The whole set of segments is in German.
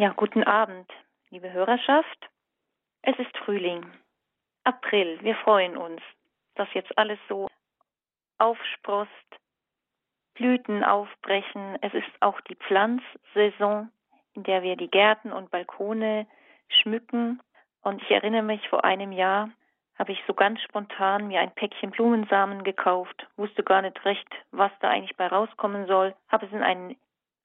Ja, guten Abend, liebe Hörerschaft. Es ist Frühling, April. Wir freuen uns, dass jetzt alles so aufsprost, Blüten aufbrechen. Es ist auch die Pflanzsaison, in der wir die Gärten und Balkone schmücken. Und ich erinnere mich, vor einem Jahr habe ich so ganz spontan mir ein Päckchen Blumensamen gekauft, wusste gar nicht recht, was da eigentlich bei rauskommen soll, habe es in einen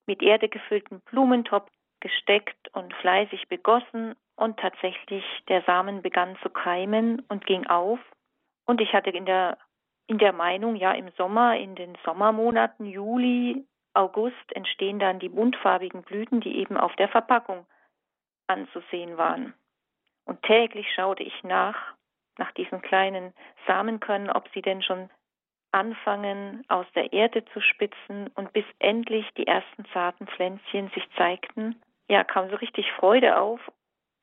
mit Erde gefüllten Blumentopf gesteckt und fleißig begossen und tatsächlich der Samen begann zu keimen und ging auf und ich hatte in der in der Meinung, ja im Sommer, in den Sommermonaten Juli, August entstehen dann die buntfarbigen Blüten, die eben auf der Verpackung anzusehen waren. Und täglich schaute ich nach, nach diesen kleinen Samenkörnern, ob sie denn schon anfangen, aus der Erde zu spitzen und bis endlich die ersten zarten Pflänzchen sich zeigten ja, kam so richtig Freude auf,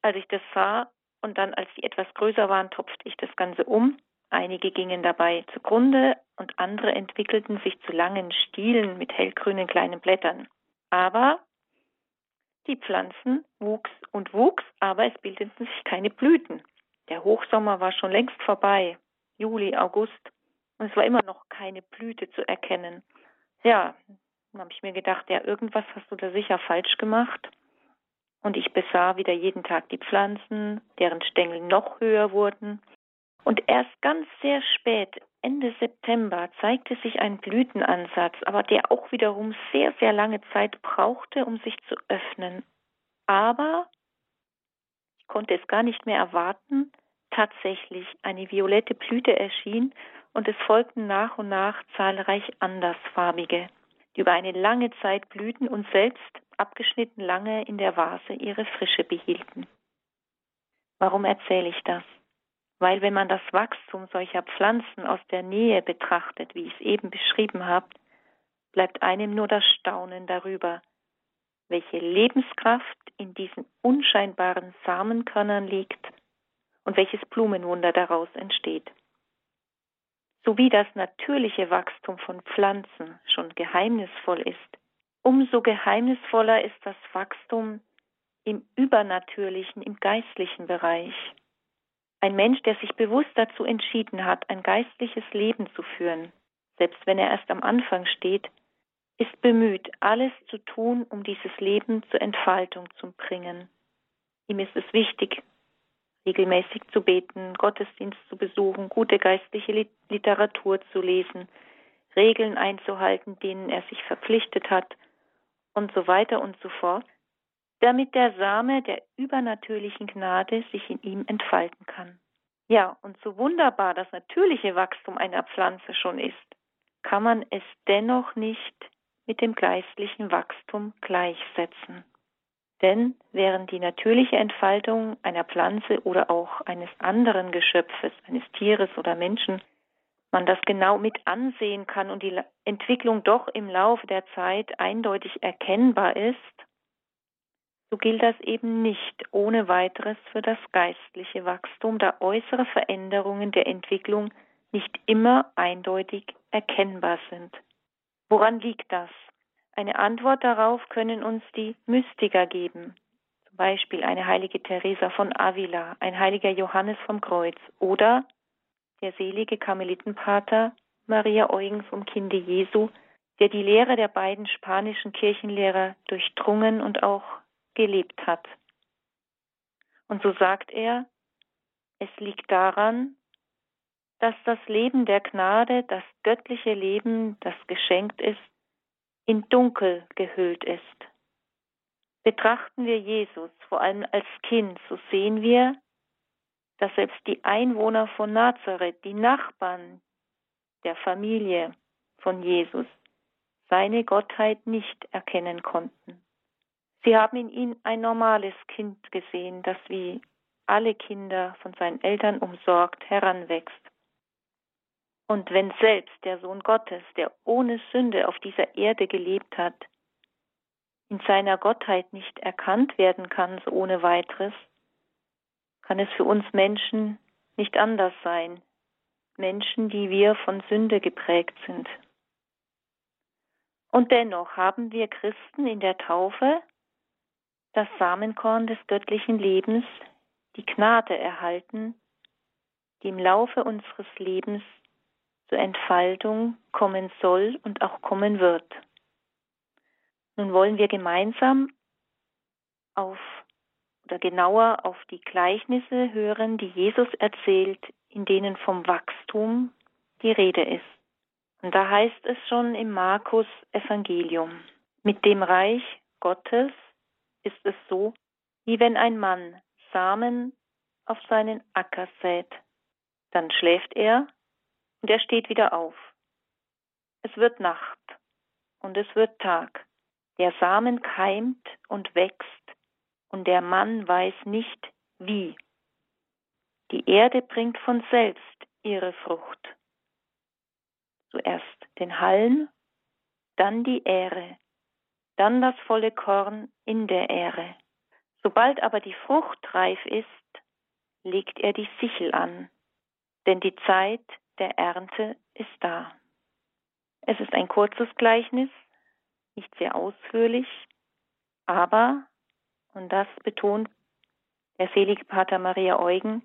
als ich das sah. Und dann, als die etwas größer waren, topfte ich das Ganze um. Einige gingen dabei zugrunde und andere entwickelten sich zu langen Stielen mit hellgrünen kleinen Blättern. Aber die Pflanzen wuchs und wuchs, aber es bildeten sich keine Blüten. Der Hochsommer war schon längst vorbei, Juli, August, und es war immer noch keine Blüte zu erkennen. Ja, dann habe ich mir gedacht, ja, irgendwas hast du da sicher falsch gemacht. Und ich besah wieder jeden Tag die Pflanzen, deren Stängel noch höher wurden. Und erst ganz sehr spät, Ende September, zeigte sich ein Blütenansatz, aber der auch wiederum sehr, sehr lange Zeit brauchte, um sich zu öffnen. Aber ich konnte es gar nicht mehr erwarten, tatsächlich eine violette Blüte erschien und es folgten nach und nach zahlreich andersfarbige, die über eine lange Zeit blühten und selbst abgeschnitten lange in der Vase ihre Frische behielten. Warum erzähle ich das? Weil wenn man das Wachstum solcher Pflanzen aus der Nähe betrachtet, wie ich es eben beschrieben habe, bleibt einem nur das Staunen darüber, welche Lebenskraft in diesen unscheinbaren Samenkörnern liegt und welches Blumenwunder daraus entsteht. So wie das natürliche Wachstum von Pflanzen schon geheimnisvoll ist, Umso geheimnisvoller ist das Wachstum im übernatürlichen, im geistlichen Bereich. Ein Mensch, der sich bewusst dazu entschieden hat, ein geistliches Leben zu führen, selbst wenn er erst am Anfang steht, ist bemüht, alles zu tun, um dieses Leben zur Entfaltung zu bringen. Ihm ist es wichtig, regelmäßig zu beten, Gottesdienst zu besuchen, gute geistliche Literatur zu lesen, Regeln einzuhalten, denen er sich verpflichtet hat, und so weiter und so fort, damit der Same der übernatürlichen Gnade sich in ihm entfalten kann. Ja, und so wunderbar das natürliche Wachstum einer Pflanze schon ist, kann man es dennoch nicht mit dem geistlichen Wachstum gleichsetzen. Denn während die natürliche Entfaltung einer Pflanze oder auch eines anderen Geschöpfes, eines Tieres oder Menschen man das genau mit ansehen kann und die Entwicklung doch im Laufe der Zeit eindeutig erkennbar ist, so gilt das eben nicht ohne weiteres für das geistliche Wachstum, da äußere Veränderungen der Entwicklung nicht immer eindeutig erkennbar sind. Woran liegt das? Eine Antwort darauf können uns die Mystiker geben, zum Beispiel eine heilige Teresa von Avila, ein heiliger Johannes vom Kreuz oder der selige Karmelitenpater Maria Eugen vom Kinde Jesu, der die Lehre der beiden spanischen Kirchenlehrer durchdrungen und auch gelebt hat. Und so sagt er, es liegt daran, dass das Leben der Gnade, das göttliche Leben, das geschenkt ist, in Dunkel gehüllt ist. Betrachten wir Jesus vor allem als Kind, so sehen wir, dass selbst die Einwohner von Nazareth, die Nachbarn der Familie von Jesus, seine Gottheit nicht erkennen konnten. Sie haben in ihm ein normales Kind gesehen, das wie alle Kinder von seinen Eltern umsorgt heranwächst. Und wenn selbst der Sohn Gottes, der ohne Sünde auf dieser Erde gelebt hat, in seiner Gottheit nicht erkannt werden kann, so ohne weiteres, kann es für uns Menschen nicht anders sein. Menschen, die wir von Sünde geprägt sind. Und dennoch haben wir Christen in der Taufe das Samenkorn des göttlichen Lebens, die Gnade erhalten, die im Laufe unseres Lebens zur Entfaltung kommen soll und auch kommen wird. Nun wollen wir gemeinsam auf oder genauer auf die Gleichnisse hören, die Jesus erzählt, in denen vom Wachstum die Rede ist. Und da heißt es schon im Markus Evangelium, mit dem Reich Gottes ist es so, wie wenn ein Mann Samen auf seinen Acker sät. Dann schläft er und er steht wieder auf. Es wird Nacht und es wird Tag. Der Samen keimt und wächst und der Mann weiß nicht wie. Die Erde bringt von selbst ihre Frucht. Zuerst den Halm, dann die Ähre, dann das volle Korn in der Ähre. Sobald aber die Frucht reif ist, legt er die Sichel an, denn die Zeit der Ernte ist da. Es ist ein kurzes Gleichnis, nicht sehr ausführlich, aber, und das betont der selige Pater Maria Eugen,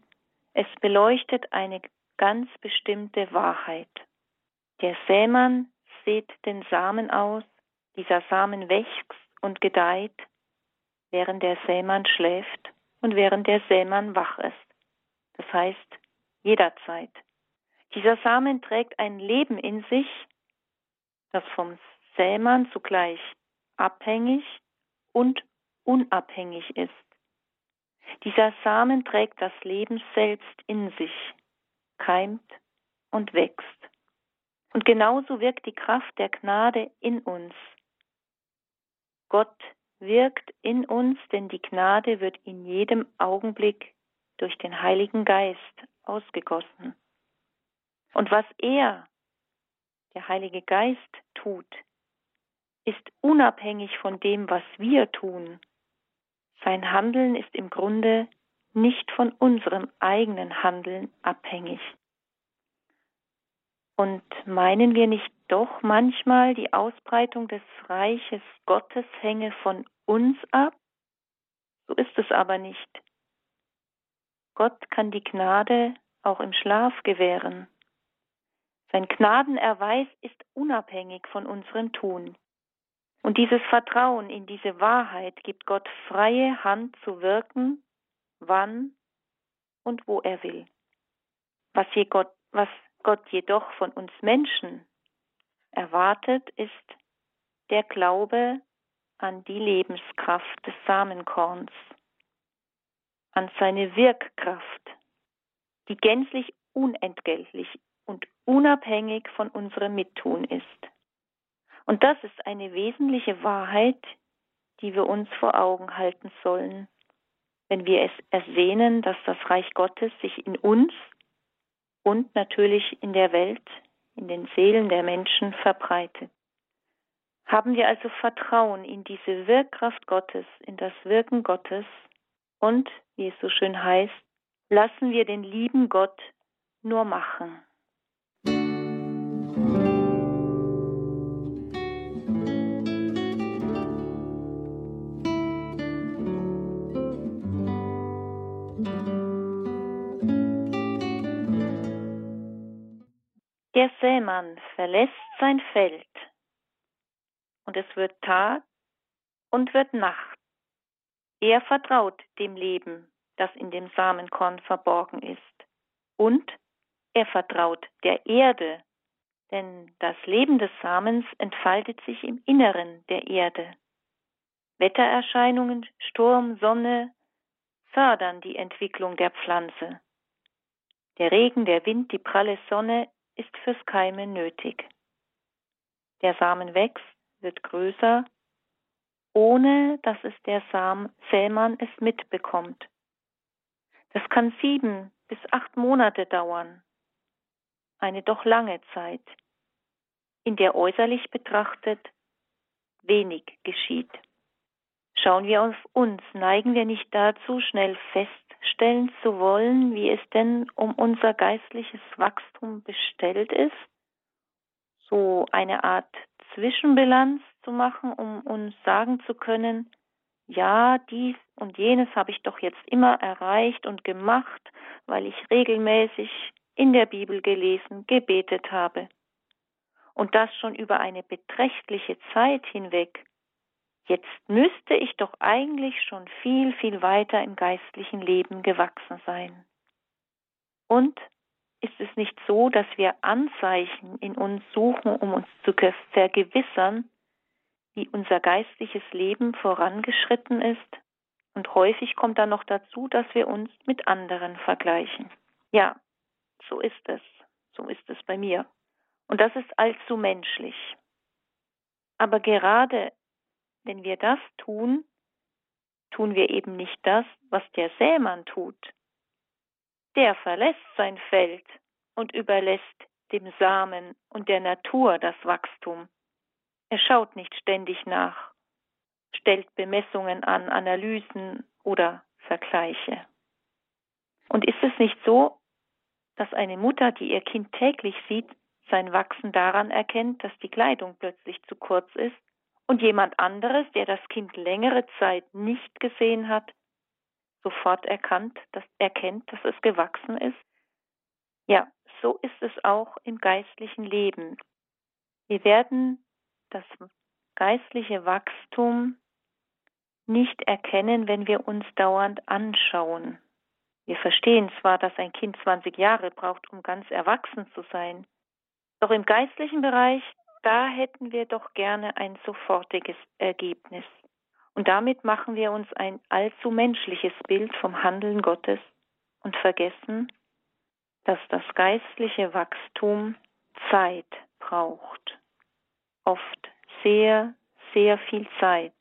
es beleuchtet eine ganz bestimmte Wahrheit. Der Sämann sät den Samen aus, dieser Samen wächst und gedeiht, während der Sämann schläft und während der Sämann wach ist. Das heißt, jederzeit. Dieser Samen trägt ein Leben in sich, das vom Sämann zugleich abhängig und unabhängig ist. Dieser Samen trägt das Leben selbst in sich, keimt und wächst. Und genauso wirkt die Kraft der Gnade in uns. Gott wirkt in uns, denn die Gnade wird in jedem Augenblick durch den Heiligen Geist ausgegossen. Und was er, der Heilige Geist, tut, ist unabhängig von dem, was wir tun. Sein Handeln ist im Grunde nicht von unserem eigenen Handeln abhängig. Und meinen wir nicht doch manchmal, die Ausbreitung des Reiches Gottes hänge von uns ab? So ist es aber nicht. Gott kann die Gnade auch im Schlaf gewähren. Sein Gnadenerweis ist unabhängig von unserem Tun. Und dieses Vertrauen in diese Wahrheit gibt Gott freie Hand zu wirken, wann und wo er will. Was, Gott, was Gott jedoch von uns Menschen erwartet, ist der Glaube an die Lebenskraft des Samenkorns, an seine Wirkkraft, die gänzlich unentgeltlich und unabhängig von unserem Mittun ist. Und das ist eine wesentliche Wahrheit, die wir uns vor Augen halten sollen, wenn wir es ersehnen, dass das Reich Gottes sich in uns und natürlich in der Welt, in den Seelen der Menschen verbreitet. Haben wir also Vertrauen in diese Wirkkraft Gottes, in das Wirken Gottes und, wie es so schön heißt, lassen wir den lieben Gott nur machen. Der Sämann verlässt sein Feld und es wird Tag und wird Nacht. Er vertraut dem Leben, das in dem Samenkorn verborgen ist. Und er vertraut der Erde, denn das Leben des Samens entfaltet sich im Inneren der Erde. Wettererscheinungen, Sturm, Sonne fördern die Entwicklung der Pflanze. Der Regen, der Wind, die pralle Sonne ist fürs Keimen nötig. Der Samen wächst, wird größer, ohne dass es der Sam Sämann es mitbekommt. Das kann sieben bis acht Monate dauern, eine doch lange Zeit, in der äußerlich betrachtet wenig geschieht. Schauen wir auf uns, neigen wir nicht dazu, schnell fest feststellen zu wollen, wie es denn um unser geistliches Wachstum bestellt ist, so eine Art Zwischenbilanz zu machen, um uns sagen zu können, ja, dies und jenes habe ich doch jetzt immer erreicht und gemacht, weil ich regelmäßig in der Bibel gelesen, gebetet habe. Und das schon über eine beträchtliche Zeit hinweg. Jetzt müsste ich doch eigentlich schon viel, viel weiter im geistlichen Leben gewachsen sein. Und ist es nicht so, dass wir Anzeichen in uns suchen, um uns zu vergewissern, wie unser geistliches Leben vorangeschritten ist? Und häufig kommt dann noch dazu, dass wir uns mit anderen vergleichen. Ja, so ist es. So ist es bei mir. Und das ist allzu menschlich. Aber gerade wenn wir das tun, tun wir eben nicht das, was der Sämann tut. Der verlässt sein Feld und überlässt dem Samen und der Natur das Wachstum. Er schaut nicht ständig nach, stellt Bemessungen an, Analysen oder Vergleiche. Und ist es nicht so, dass eine Mutter, die ihr Kind täglich sieht, sein Wachsen daran erkennt, dass die Kleidung plötzlich zu kurz ist und jemand anderes, der das Kind längere Zeit nicht gesehen hat, sofort erkannt, dass, erkennt, dass es gewachsen ist? Ja, so ist es auch im geistlichen Leben. Wir werden das geistliche Wachstum nicht erkennen, wenn wir uns dauernd anschauen. Wir verstehen zwar, dass ein Kind 20 Jahre braucht, um ganz erwachsen zu sein, doch im geistlichen Bereich, da hätten wir doch gerne ein sofortiges Ergebnis. Und damit machen wir uns ein allzu menschliches Bild vom Handeln Gottes und vergessen, dass das geistliche Wachstum Zeit braucht. Oft sehr, sehr viel Zeit.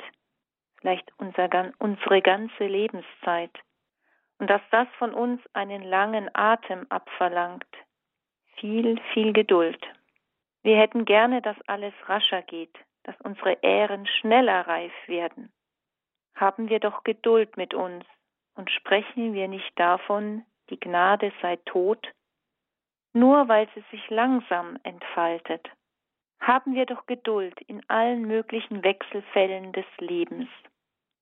Vielleicht unser, unsere ganze Lebenszeit und dass das von uns einen langen Atem abverlangt. Viel, viel Geduld. Wir hätten gerne, dass alles rascher geht, dass unsere Ähren schneller reif werden. Haben wir doch Geduld mit uns und sprechen wir nicht davon, die Gnade sei tot, nur weil sie sich langsam entfaltet. Haben wir doch Geduld in allen möglichen Wechselfällen des Lebens.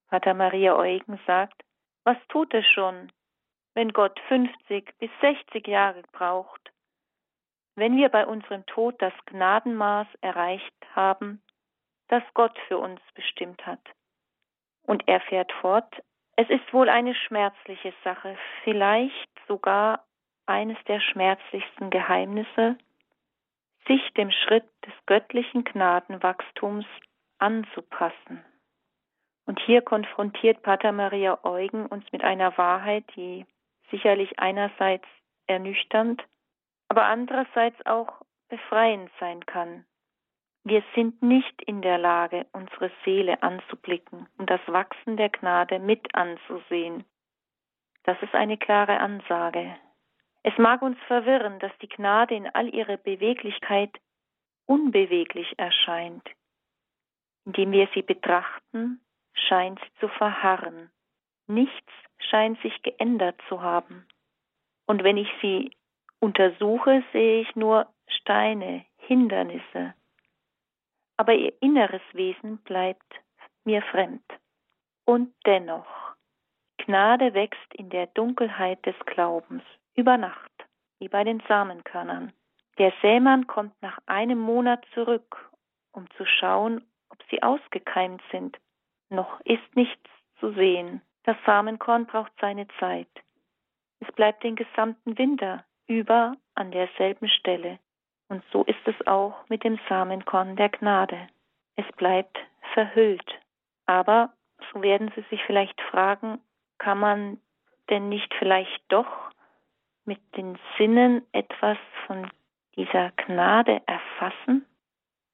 Vater Maria Eugen sagt, was tut es schon, wenn Gott 50 bis 60 Jahre braucht, wenn wir bei unserem Tod das Gnadenmaß erreicht haben, das Gott für uns bestimmt hat? Und er fährt fort, es ist wohl eine schmerzliche Sache, vielleicht sogar eines der schmerzlichsten Geheimnisse, sich dem Schritt des göttlichen Gnadenwachstums anzupassen. Und hier konfrontiert Pater Maria Eugen uns mit einer Wahrheit, die sicherlich einerseits ernüchternd, aber andererseits auch befreiend sein kann. Wir sind nicht in der Lage, unsere Seele anzublicken und das Wachsen der Gnade mit anzusehen. Das ist eine klare Ansage. Es mag uns verwirren, dass die Gnade in all ihrer Beweglichkeit unbeweglich erscheint. Indem wir sie betrachten, scheint zu verharren. Nichts scheint sich geändert zu haben. Und wenn ich sie untersuche, sehe ich nur Steine, Hindernisse. Aber ihr inneres Wesen bleibt mir fremd. Und dennoch, Gnade wächst in der Dunkelheit des Glaubens über Nacht, wie bei den Samenkörnern. Der Sämann kommt nach einem Monat zurück, um zu schauen, ob sie ausgekeimt sind noch ist nichts zu sehen. Das Samenkorn braucht seine Zeit. Es bleibt den gesamten Winter über an derselben Stelle. Und so ist es auch mit dem Samenkorn der Gnade. Es bleibt verhüllt. Aber, so werden Sie sich vielleicht fragen, kann man denn nicht vielleicht doch mit den Sinnen etwas von dieser Gnade erfassen?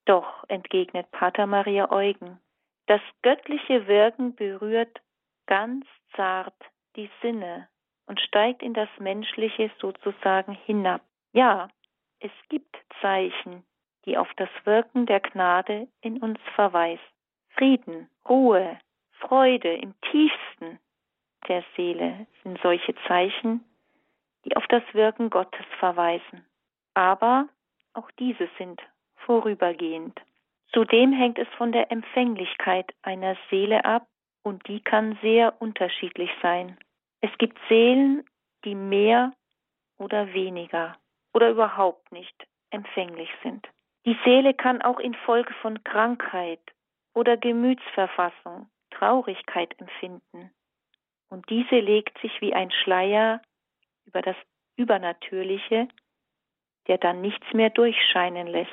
Doch, entgegnet Pater Maria Eugen, das göttliche Wirken berührt ganz zart die Sinne und steigt in das Menschliche sozusagen hinab. Ja, es gibt Zeichen, die auf das Wirken der Gnade in uns verweisen. Frieden, Ruhe, Freude im tiefsten der Seele sind solche Zeichen, die auf das Wirken Gottes verweisen. Aber auch diese sind vorübergehend. Zudem hängt es von der Empfänglichkeit einer Seele ab, und die kann sehr unterschiedlich sein. Es gibt Seelen, die mehr oder weniger oder überhaupt nicht empfänglich sind. Die Seele kann auch infolge von Krankheit oder Gemütsverfassung Traurigkeit empfinden. Und diese legt sich wie ein Schleier über das Übernatürliche, der dann nichts mehr durchscheinen lässt.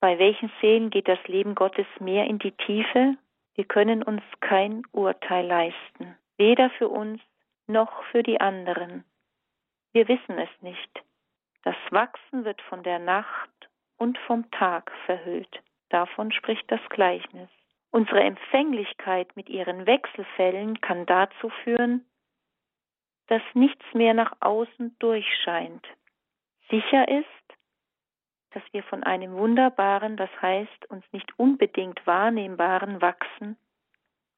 Bei welchen Seelen geht das Leben Gottes mehr in die Tiefe? Wir können uns kein Urteil leisten, weder für uns noch für die anderen. Wir wissen es nicht. Das Wachsen wird von der Nacht und vom Tag verhüllt. Davon spricht das Gleichnis. Unsere Empfänglichkeit mit ihren Wechselfällen kann dazu führen, dass nichts mehr nach außen durchscheint. Sicher ist, dass wir von einem wunderbaren, das heißt uns nicht unbedingt wahrnehmbaren Wachsen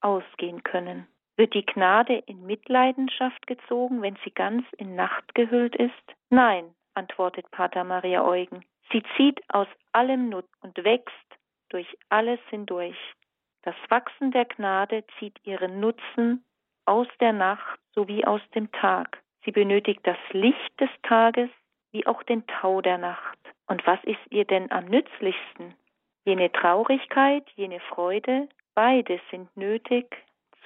ausgehen können. Wird die Gnade in Mitleidenschaft gezogen, wenn sie ganz in Nacht gehüllt ist? Nein, antwortet Pater Maria Eugen. Sie zieht aus allem Nutz und wächst durch alles hindurch. Das Wachsen der Gnade zieht ihren Nutzen aus der Nacht sowie aus dem Tag. Sie benötigt das Licht des Tages wie auch den Tau der Nacht. Und was ist ihr denn am nützlichsten? Jene Traurigkeit, jene Freude, beide sind nötig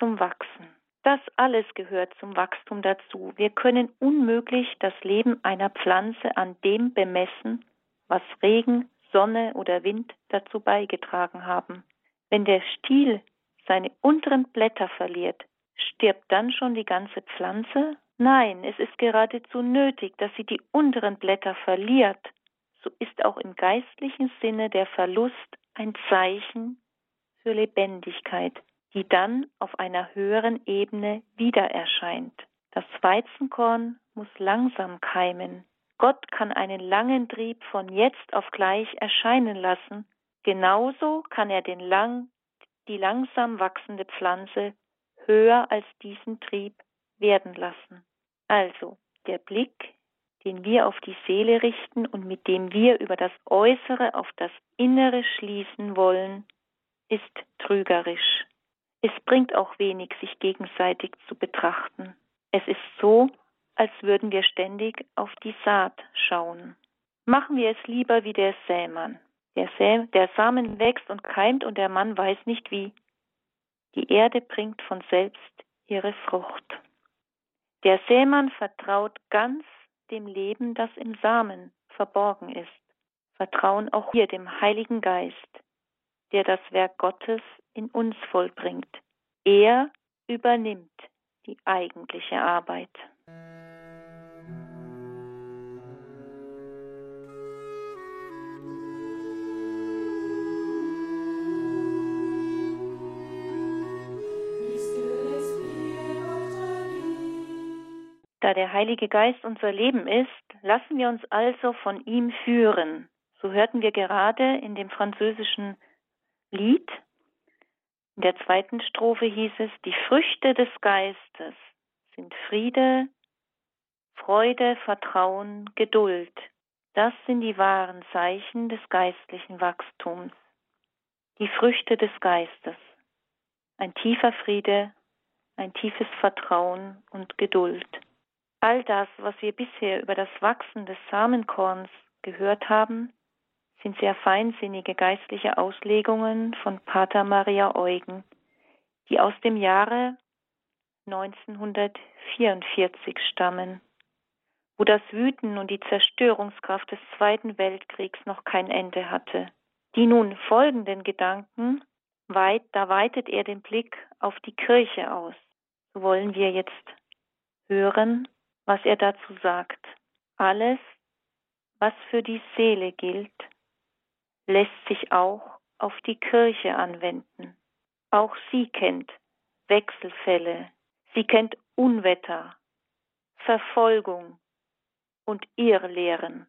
zum Wachsen. Das alles gehört zum Wachstum dazu. Wir können unmöglich das Leben einer Pflanze an dem bemessen, was Regen, Sonne oder Wind dazu beigetragen haben. Wenn der Stiel seine unteren Blätter verliert, stirbt dann schon die ganze Pflanze? Nein, es ist geradezu nötig, dass sie die unteren Blätter verliert. So ist auch im geistlichen Sinne der Verlust ein Zeichen für Lebendigkeit, die dann auf einer höheren Ebene wieder erscheint. Das Weizenkorn muss langsam keimen. Gott kann einen langen Trieb von jetzt auf gleich erscheinen lassen. Genauso kann er den lang, die langsam wachsende Pflanze höher als diesen Trieb werden lassen. Also der Blick, den wir auf die Seele richten und mit dem wir über das Äußere auf das Innere schließen wollen, ist trügerisch. Es bringt auch wenig, sich gegenseitig zu betrachten. Es ist so, als würden wir ständig auf die Saat schauen. Machen wir es lieber wie der Sämann. Der, Sä der Samen wächst und keimt und der Mann weiß nicht wie. Die Erde bringt von selbst ihre Frucht. Der Sämann vertraut ganz dem Leben, das im Samen verborgen ist. Vertrauen auch hier dem Heiligen Geist, der das Werk Gottes in uns vollbringt. Er übernimmt die eigentliche Arbeit. Da der Heilige Geist unser Leben ist, lassen wir uns also von ihm führen. So hörten wir gerade in dem französischen Lied. In der zweiten Strophe hieß es, die Früchte des Geistes sind Friede, Freude, Vertrauen, Geduld. Das sind die wahren Zeichen des geistlichen Wachstums. Die Früchte des Geistes. Ein tiefer Friede, ein tiefes Vertrauen und Geduld. All das, was wir bisher über das Wachsen des Samenkorns gehört haben, sind sehr feinsinnige geistliche Auslegungen von Pater Maria Eugen, die aus dem Jahre 1944 stammen, wo das Wüten und die Zerstörungskraft des Zweiten Weltkriegs noch kein Ende hatte. Die nun folgenden Gedanken, weit, da weitet er den Blick auf die Kirche aus. So wollen wir jetzt hören, was er dazu sagt. Alles, was für die Seele gilt, lässt sich auch auf die Kirche anwenden. Auch sie kennt Wechselfälle, sie kennt Unwetter, Verfolgung und Irrlehren.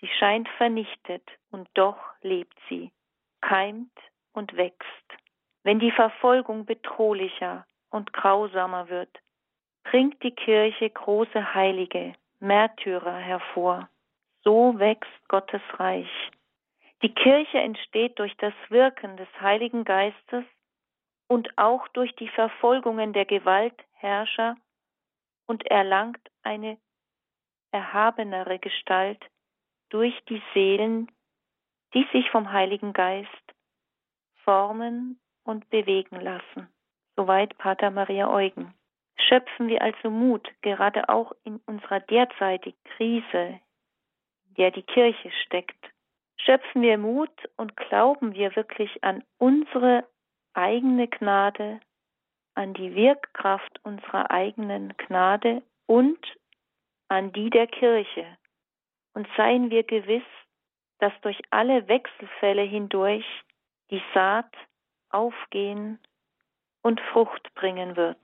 Sie scheint vernichtet und doch lebt sie, keimt und wächst. Wenn die Verfolgung bedrohlicher und grausamer wird, bringt die Kirche große Heilige, Märtyrer hervor. So wächst Gottes Reich. Die Kirche entsteht durch das Wirken des Heiligen Geistes und auch durch die Verfolgungen der Gewaltherrscher und erlangt eine erhabenere Gestalt durch die Seelen, die sich vom Heiligen Geist formen und bewegen lassen. Soweit Pater Maria Eugen. Schöpfen wir also Mut, gerade auch in unserer derzeitigen Krise, in der die Kirche steckt. Schöpfen wir Mut und glauben wir wirklich an unsere eigene Gnade, an die Wirkkraft unserer eigenen Gnade und an die der Kirche. Und seien wir gewiss, dass durch alle Wechselfälle hindurch die Saat aufgehen und Frucht bringen wird.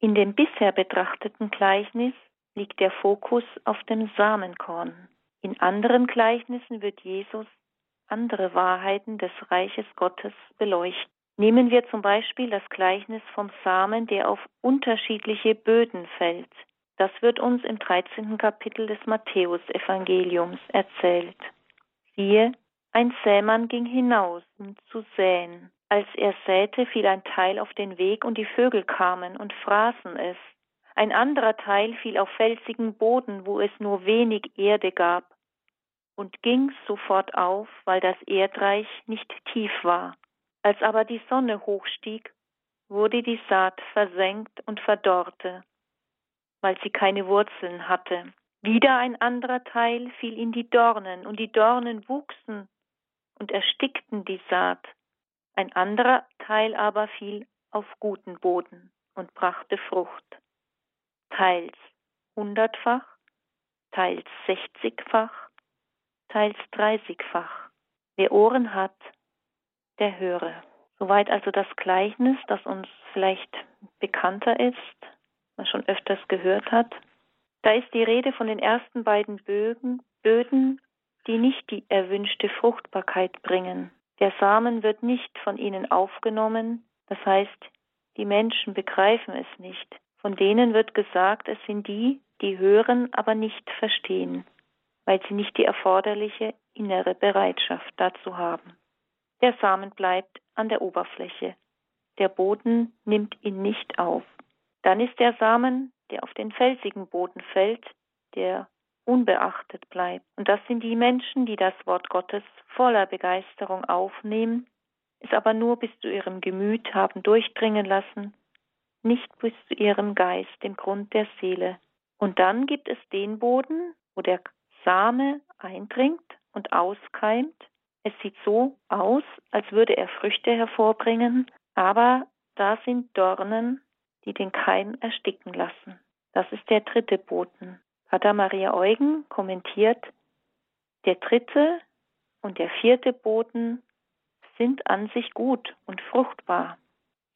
In dem bisher betrachteten Gleichnis liegt der Fokus auf dem Samenkorn. In anderen Gleichnissen wird Jesus andere Wahrheiten des Reiches Gottes beleuchten. Nehmen wir zum Beispiel das Gleichnis vom Samen, der auf unterschiedliche Böden fällt. Das wird uns im 13. Kapitel des Matthäusevangeliums erzählt. Siehe, ein Sämann ging hinaus, um zu säen. Als er säte, fiel ein Teil auf den Weg und die Vögel kamen und fraßen es. Ein anderer Teil fiel auf felsigen Boden, wo es nur wenig Erde gab, und ging sofort auf, weil das Erdreich nicht tief war. Als aber die Sonne hochstieg, wurde die Saat versenkt und verdorrte, weil sie keine Wurzeln hatte. Wieder ein anderer Teil fiel in die Dornen, und die Dornen wuchsen und erstickten die Saat. Ein anderer Teil aber fiel auf guten Boden und brachte Frucht, teils hundertfach, teils sechzigfach, teils dreißigfach. Wer Ohren hat, der höre. Soweit also das Gleichnis, das uns vielleicht bekannter ist, man schon öfters gehört hat. Da ist die Rede von den ersten beiden Bögen, Böden, die nicht die erwünschte Fruchtbarkeit bringen. Der Samen wird nicht von ihnen aufgenommen, das heißt, die Menschen begreifen es nicht. Von denen wird gesagt, es sind die, die hören, aber nicht verstehen, weil sie nicht die erforderliche innere Bereitschaft dazu haben. Der Samen bleibt an der Oberfläche. Der Boden nimmt ihn nicht auf. Dann ist der Samen, der auf den felsigen Boden fällt, der unbeachtet bleibt. Und das sind die Menschen, die das Wort Gottes voller Begeisterung aufnehmen, es aber nur bis zu ihrem Gemüt haben durchdringen lassen, nicht bis zu ihrem Geist, dem Grund der Seele. Und dann gibt es den Boden, wo der Same eindringt und auskeimt, es sieht so aus, als würde er Früchte hervorbringen, aber da sind Dornen, die den Keim ersticken lassen. Das ist der dritte Boten. Pater Maria Eugen kommentiert, der dritte und der vierte Boten sind an sich gut und fruchtbar.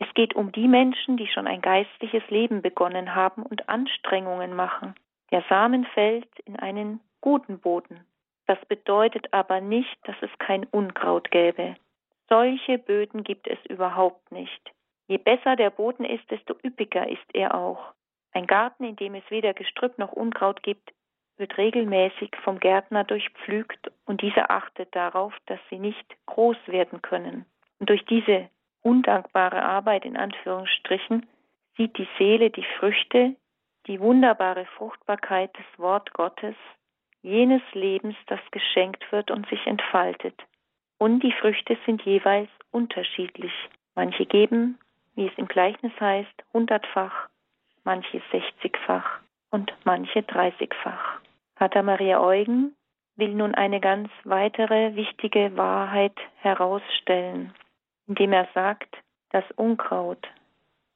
Es geht um die Menschen, die schon ein geistliches Leben begonnen haben und Anstrengungen machen. Der Samen fällt in einen guten Boden. Das bedeutet aber nicht, dass es kein Unkraut gäbe. Solche Böden gibt es überhaupt nicht. Je besser der Boden ist, desto üppiger ist er auch. Ein Garten, in dem es weder Gestrüpp noch Unkraut gibt, wird regelmäßig vom Gärtner durchpflügt und dieser achtet darauf, dass sie nicht groß werden können. Und durch diese undankbare Arbeit in Anführungsstrichen sieht die Seele die Früchte, die wunderbare Fruchtbarkeit des Wort Gottes jenes Lebens, das geschenkt wird und sich entfaltet. Und die Früchte sind jeweils unterschiedlich. Manche geben, wie es im Gleichnis heißt, hundertfach, manche sechzigfach und manche dreißigfach. Pater Maria Eugen will nun eine ganz weitere wichtige Wahrheit herausstellen, indem er sagt, das Unkraut,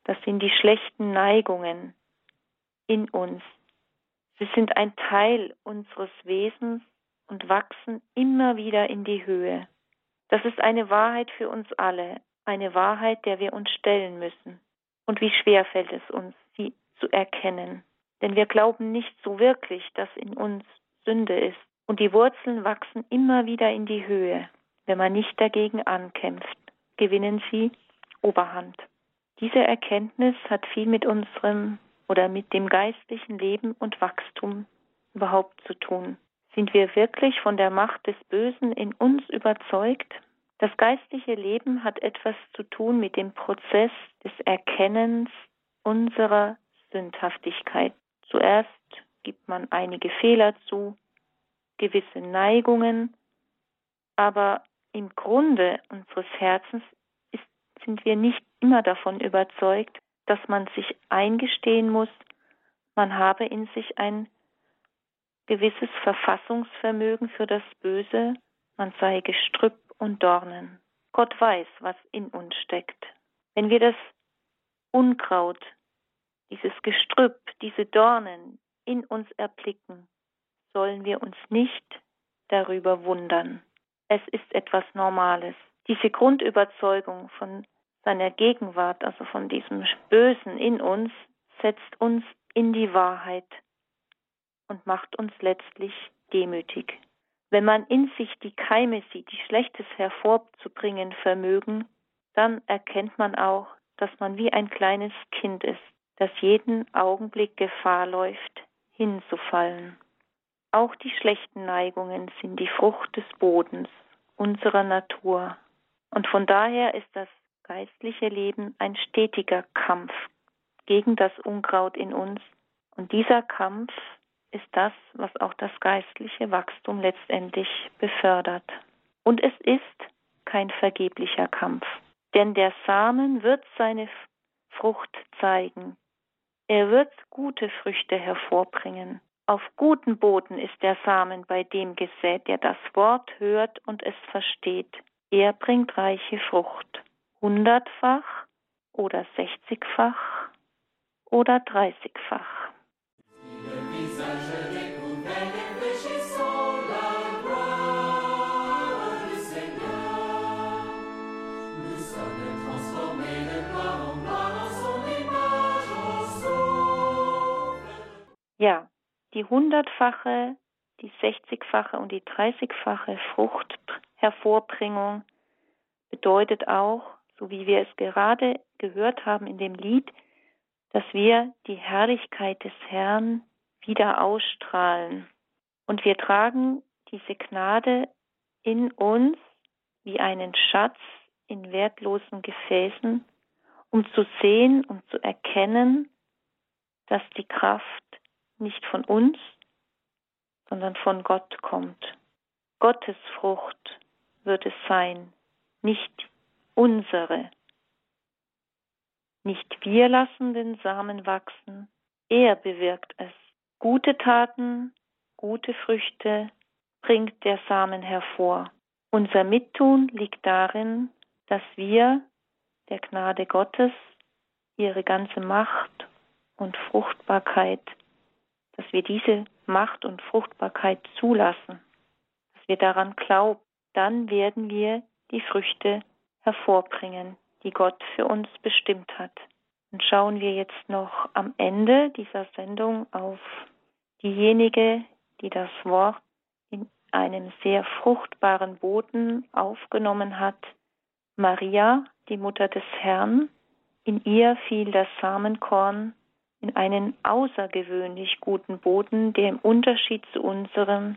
das sind die schlechten Neigungen in uns, Sie sind ein Teil unseres Wesens und wachsen immer wieder in die Höhe. Das ist eine Wahrheit für uns alle, eine Wahrheit, der wir uns stellen müssen. Und wie schwer fällt es uns, sie zu erkennen. Denn wir glauben nicht so wirklich, dass in uns Sünde ist. Und die Wurzeln wachsen immer wieder in die Höhe. Wenn man nicht dagegen ankämpft, gewinnen sie Oberhand. Diese Erkenntnis hat viel mit unserem oder mit dem geistlichen Leben und Wachstum überhaupt zu tun? Sind wir wirklich von der Macht des Bösen in uns überzeugt? Das geistliche Leben hat etwas zu tun mit dem Prozess des Erkennens unserer Sündhaftigkeit. Zuerst gibt man einige Fehler zu, gewisse Neigungen, aber im Grunde unseres Herzens ist, sind wir nicht immer davon überzeugt, dass man sich eingestehen muss, man habe in sich ein gewisses Verfassungsvermögen für das Böse, man sei Gestrüpp und Dornen. Gott weiß, was in uns steckt. Wenn wir das Unkraut, dieses Gestrüpp, diese Dornen in uns erblicken, sollen wir uns nicht darüber wundern. Es ist etwas Normales. Diese Grundüberzeugung von seiner Gegenwart, also von diesem Bösen in uns, setzt uns in die Wahrheit und macht uns letztlich demütig. Wenn man in sich die Keime sieht, die Schlechtes hervorzubringen vermögen, dann erkennt man auch, dass man wie ein kleines Kind ist, das jeden Augenblick Gefahr läuft, hinzufallen. Auch die schlechten Neigungen sind die Frucht des Bodens, unserer Natur. Und von daher ist das geistliche Leben ein stetiger Kampf gegen das Unkraut in uns. Und dieser Kampf ist das, was auch das geistliche Wachstum letztendlich befördert. Und es ist kein vergeblicher Kampf, denn der Samen wird seine Frucht zeigen. Er wird gute Früchte hervorbringen. Auf guten Boden ist der Samen bei dem gesät, der das Wort hört und es versteht. Er bringt reiche Frucht, hundertfach oder sechzigfach oder dreißigfach. Ja, die hundertfache, die sechzigfache und die dreißigfache Frucht Hervorbringung bedeutet auch, so wie wir es gerade gehört haben in dem Lied, dass wir die Herrlichkeit des Herrn wieder ausstrahlen. Und wir tragen diese Gnade in uns wie einen Schatz in wertlosen Gefäßen, um zu sehen und zu erkennen, dass die Kraft nicht von uns, sondern von Gott kommt. Gottes Frucht wird es sein, nicht unsere. Nicht wir lassen den Samen wachsen, er bewirkt es. Gute Taten, gute Früchte bringt der Samen hervor. Unser Mittun liegt darin, dass wir der Gnade Gottes ihre ganze Macht und Fruchtbarkeit, dass wir diese Macht und Fruchtbarkeit zulassen, dass wir daran glauben, dann werden wir die Früchte hervorbringen, die Gott für uns bestimmt hat. Und schauen wir jetzt noch am Ende dieser Sendung auf diejenige, die das Wort in einem sehr fruchtbaren Boden aufgenommen hat, Maria, die Mutter des Herrn. In ihr fiel das Samenkorn in einen außergewöhnlich guten Boden, der im Unterschied zu unserem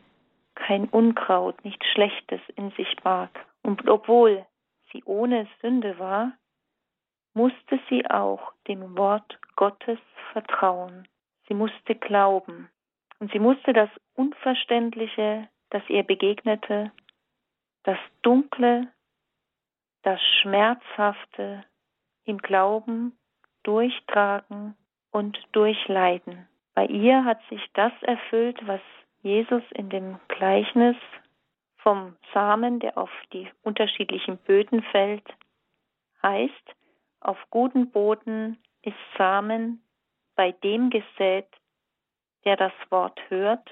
kein Unkraut, nichts Schlechtes in sich barg. Und obwohl sie ohne Sünde war, musste sie auch dem Wort Gottes vertrauen. Sie musste glauben. Und sie musste das Unverständliche, das ihr begegnete, das Dunkle, das Schmerzhafte im Glauben durchtragen und durchleiden. Bei ihr hat sich das erfüllt, was Jesus in dem Gleichnis vom Samen, der auf die unterschiedlichen Böden fällt, heißt, auf guten Boden ist Samen bei dem gesät, der das Wort hört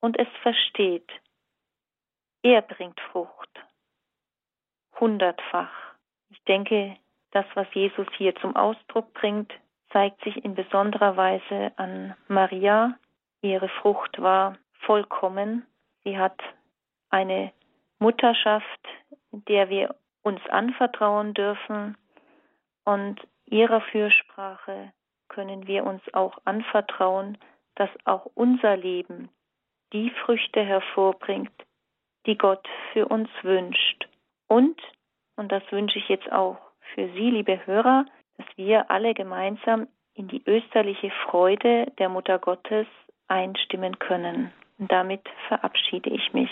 und es versteht. Er bringt Frucht, hundertfach. Ich denke, das, was Jesus hier zum Ausdruck bringt, zeigt sich in besonderer Weise an Maria, Ihre Frucht war vollkommen. Sie hat eine Mutterschaft, der wir uns anvertrauen dürfen und ihrer Fürsprache können wir uns auch anvertrauen, dass auch unser Leben die Früchte hervorbringt, die Gott für uns wünscht. Und, und das wünsche ich jetzt auch für Sie, liebe Hörer, dass wir alle gemeinsam in die österliche Freude der Mutter Gottes einstimmen können. Und damit verabschiede ich mich.